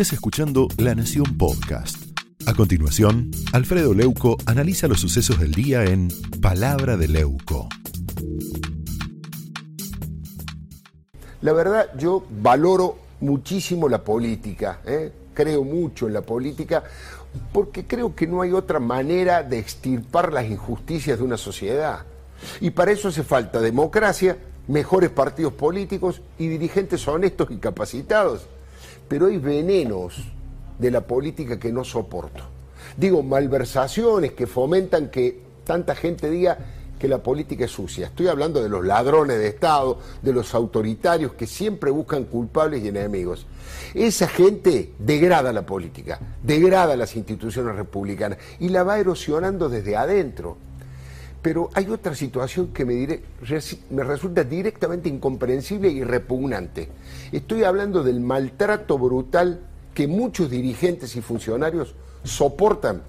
estés escuchando La Nación Podcast. A continuación, Alfredo Leuco analiza los sucesos del día en Palabra de Leuco. La verdad, yo valoro muchísimo la política, ¿eh? creo mucho en la política, porque creo que no hay otra manera de extirpar las injusticias de una sociedad. Y para eso hace falta democracia, mejores partidos políticos y dirigentes honestos y capacitados. Pero hay venenos de la política que no soporto. Digo, malversaciones que fomentan que tanta gente diga que la política es sucia. Estoy hablando de los ladrones de Estado, de los autoritarios que siempre buscan culpables y enemigos. Esa gente degrada la política, degrada las instituciones republicanas y la va erosionando desde adentro. Pero hay otra situación que me, resulta directamente incomprensible y repugnante. Estoy hablando del maltrato brutal que muchos dirigentes y funcionarios soportan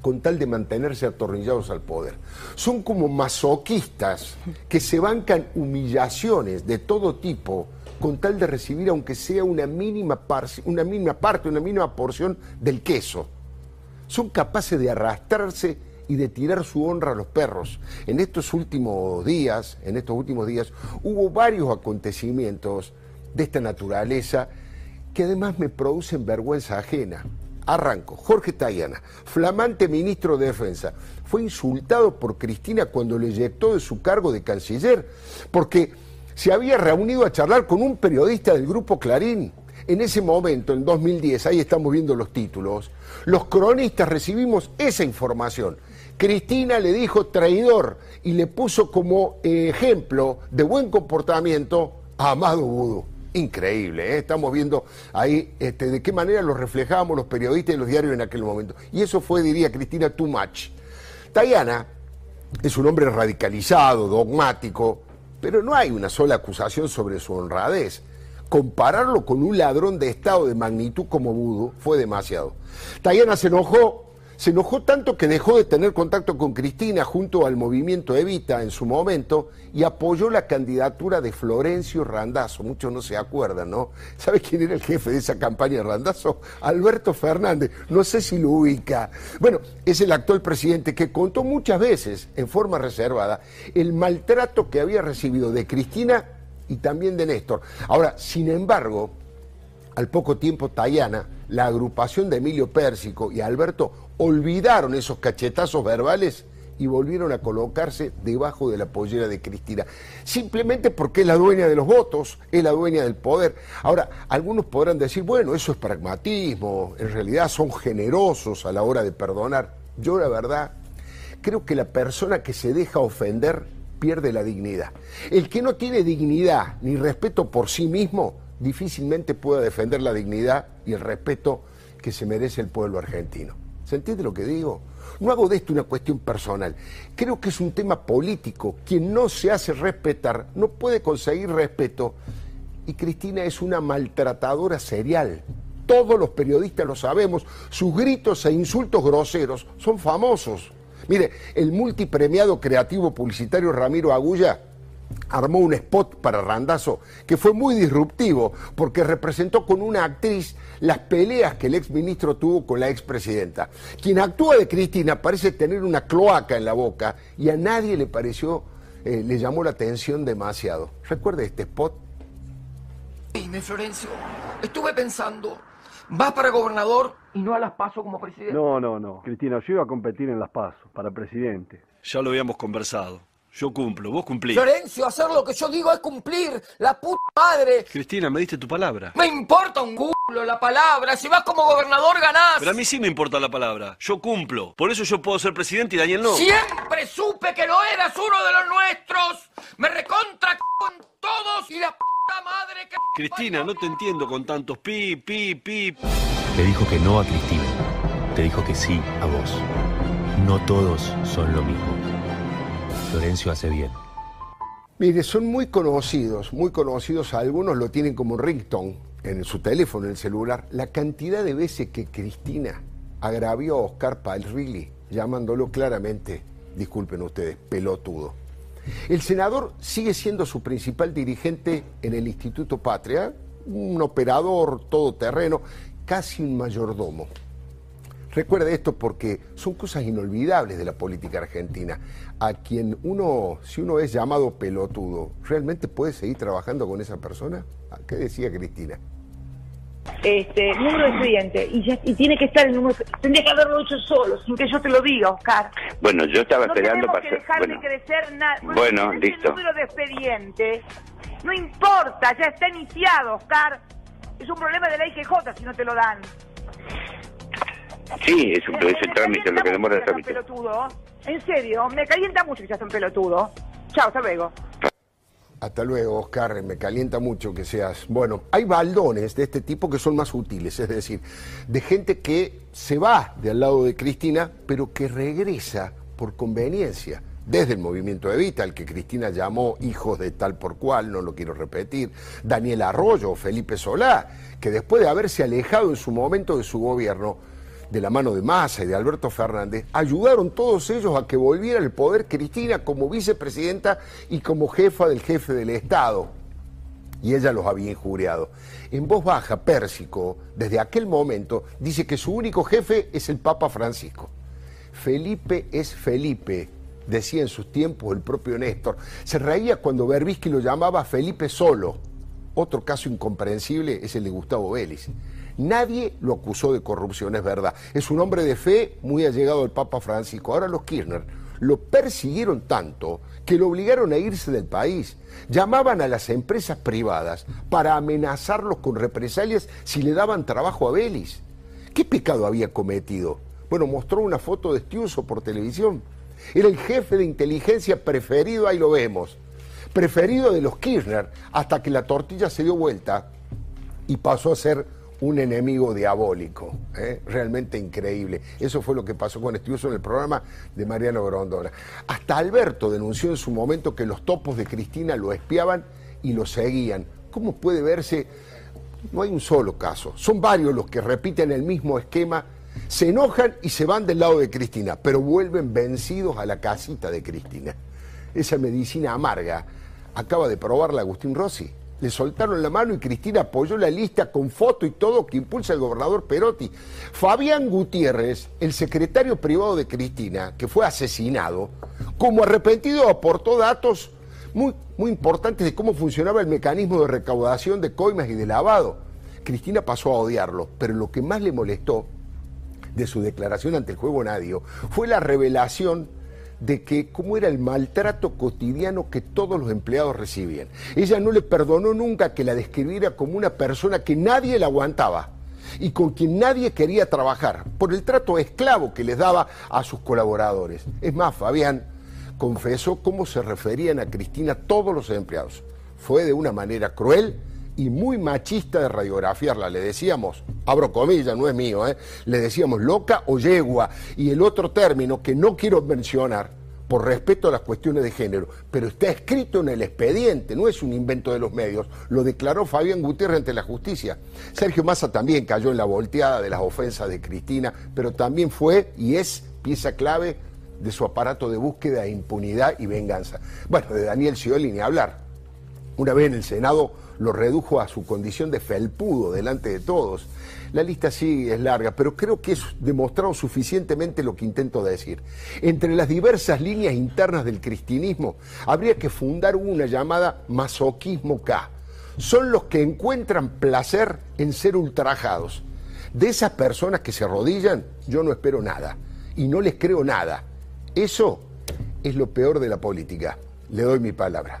con tal de mantenerse atornillados al poder. Son como masoquistas que se bancan humillaciones de todo tipo con tal de recibir aunque sea una mínima, una mínima parte, una mínima porción del queso. Son capaces de arrastrarse y de tirar su honra a los perros. En estos últimos días, en estos últimos días, hubo varios acontecimientos de esta naturaleza que además me producen vergüenza ajena. Arranco. Jorge Tayana, flamante ministro de Defensa, fue insultado por Cristina cuando le eyectó de su cargo de canciller, porque se había reunido a charlar con un periodista del grupo Clarín. En ese momento, en 2010, ahí estamos viendo los títulos, los cronistas recibimos esa información. Cristina le dijo traidor y le puso como ejemplo de buen comportamiento a Amado Budo. Increíble, ¿eh? estamos viendo ahí este, de qué manera lo reflejábamos los periodistas y los diarios en aquel momento. Y eso fue, diría Cristina, too much. Tayana es un hombre radicalizado, dogmático, pero no hay una sola acusación sobre su honradez. Compararlo con un ladrón de Estado de magnitud como Budo fue demasiado. Tayana se enojó se enojó tanto que dejó de tener contacto con Cristina junto al movimiento Evita en su momento y apoyó la candidatura de Florencio Randazzo. Muchos no se acuerdan, ¿no? ¿Sabe quién era el jefe de esa campaña de Randazzo? Alberto Fernández. No sé si lo ubica. Bueno, es el actual presidente que contó muchas veces, en forma reservada, el maltrato que había recibido de Cristina y también de Néstor. Ahora, sin embargo, al poco tiempo Tayana, la agrupación de Emilio Pérsico y Alberto olvidaron esos cachetazos verbales y volvieron a colocarse debajo de la pollera de Cristina, simplemente porque es la dueña de los votos, es la dueña del poder. Ahora, algunos podrán decir, bueno, eso es pragmatismo, en realidad son generosos a la hora de perdonar. Yo la verdad creo que la persona que se deja ofender pierde la dignidad. El que no tiene dignidad ni respeto por sí mismo difícilmente pueda defender la dignidad y el respeto que se merece el pueblo argentino. ¿Se entiende lo que digo? No hago de esto una cuestión personal. Creo que es un tema político. Quien no se hace respetar no puede conseguir respeto. Y Cristina es una maltratadora serial. Todos los periodistas lo sabemos. Sus gritos e insultos groseros son famosos. Mire, el multipremiado creativo publicitario Ramiro Agulla armó un spot para Randazo que fue muy disruptivo porque representó con una actriz las peleas que el exministro tuvo con la expresidenta. Quien actúa de Cristina parece tener una cloaca en la boca y a nadie le pareció, eh, le llamó la atención demasiado. ¿Recuerda este spot? Dime, Florencio, estuve pensando, vas para gobernador y no a las paso como presidente. No, no, no. Cristina, yo iba a competir en las pasos para presidente. Ya lo habíamos conversado. Yo cumplo, vos cumplís. Florencio, hacer lo que yo digo es cumplir. La puta madre. Cristina, me diste tu palabra. Me importa un culo la palabra. Si vas como gobernador ganás. Pero a mí sí me importa la palabra. Yo cumplo. Por eso yo puedo ser presidente y Daniel no. Siempre supe que lo eras uno de los nuestros. Me recontra con todos y la puta madre que. Cristina, no te entiendo con tantos pi, pi, pi. Te dijo que no a Cristina. Te dijo que sí a vos. No todos son lo mismo. Florencio hace bien. Mire, son muy conocidos, muy conocidos, algunos lo tienen como ringtone en su teléfono, en el celular, la cantidad de veces que Cristina agravió a Oscar Palrilli, llamándolo claramente, disculpen ustedes, pelotudo. El senador sigue siendo su principal dirigente en el Instituto Patria, un operador todoterreno, casi un mayordomo. Recuerde esto porque son cosas inolvidables de la política argentina. A quien uno, si uno es llamado pelotudo, ¿realmente puede seguir trabajando con esa persona? ¿Qué decía Cristina? Este, número de expediente y, ya- y tiene que estar el número. Tendría que haberlo hecho solo, sin que yo te lo diga, Oscar. Bueno, yo estaba no esperando para... que dejar Bueno, de crecer nada. Bueno, ese listo. número de expediente no importa, ya está iniciado, Oscar. Es un problema de la IGJ si no te lo dan. Sí, es un ese me trámite, lo que demora el trámite. pelotudo. En serio, me calienta mucho que seas un pelotudo. Chao, hasta luego. Hasta luego, Oscar, me calienta mucho que seas. Bueno, hay baldones de este tipo que son más útiles, es decir, de gente que se va de al lado de Cristina, pero que regresa por conveniencia. Desde el movimiento Evita, al que Cristina llamó hijos de tal por cual, no lo quiero repetir, Daniel Arroyo, Felipe Solá, que después de haberse alejado en su momento de su gobierno, de la mano de Massa y de Alberto Fernández, ayudaron todos ellos a que volviera al poder Cristina como vicepresidenta y como jefa del jefe del Estado. Y ella los había injuriado. En voz baja, Pérsico, desde aquel momento, dice que su único jefe es el Papa Francisco. Felipe es Felipe, decía en sus tiempos el propio Néstor. Se reía cuando Berbisky lo llamaba Felipe solo. Otro caso incomprensible es el de Gustavo Vélez. Nadie lo acusó de corrupción, es verdad. Es un hombre de fe muy allegado al Papa Francisco. Ahora los Kirchner lo persiguieron tanto que lo obligaron a irse del país. Llamaban a las empresas privadas para amenazarlos con represalias si le daban trabajo a Vélez. ¿Qué pecado había cometido? Bueno, mostró una foto de Stiuso por televisión. Era el jefe de inteligencia preferido, ahí lo vemos. Preferido de los Kirchner, hasta que la tortilla se dio vuelta y pasó a ser un enemigo diabólico. ¿eh? Realmente increíble. Eso fue lo que pasó con Estiuso en el programa de Mariano Grondona. Hasta Alberto denunció en su momento que los topos de Cristina lo espiaban y lo seguían. ¿Cómo puede verse? No hay un solo caso. Son varios los que repiten el mismo esquema, se enojan y se van del lado de Cristina, pero vuelven vencidos a la casita de Cristina. Esa medicina amarga acaba de probarla Agustín Rossi. Le soltaron la mano y Cristina apoyó la lista con foto y todo que impulsa el gobernador Perotti. Fabián Gutiérrez, el secretario privado de Cristina, que fue asesinado, como arrepentido aportó datos muy, muy importantes de cómo funcionaba el mecanismo de recaudación de coimas y de lavado. Cristina pasó a odiarlo, pero lo que más le molestó de su declaración ante el juego Nadio fue la revelación de que cómo era el maltrato cotidiano que todos los empleados recibían. Ella no le perdonó nunca que la describiera como una persona que nadie la aguantaba y con quien nadie quería trabajar, por el trato esclavo que les daba a sus colaboradores. Es más, Fabián confesó cómo se referían a Cristina todos los empleados. Fue de una manera cruel y muy machista de radiografiarla. Le decíamos, abro comillas, no es mío, ¿eh? le decíamos loca o yegua. Y el otro término que no quiero mencionar por respeto a las cuestiones de género, pero está escrito en el expediente, no es un invento de los medios, lo declaró Fabián Gutiérrez ante la justicia. Sergio Massa también cayó en la volteada de las ofensas de Cristina, pero también fue y es pieza clave de su aparato de búsqueda de impunidad y venganza. Bueno, de Daniel Scioli ni hablar. Una vez en el Senado lo redujo a su condición de felpudo delante de todos. La lista sí es larga, pero creo que es demostrado suficientemente lo que intento decir. Entre las diversas líneas internas del cristianismo, habría que fundar una llamada masoquismo K. Son los que encuentran placer en ser ultrajados. De esas personas que se arrodillan, yo no espero nada y no les creo nada. Eso es lo peor de la política. Le doy mi palabra.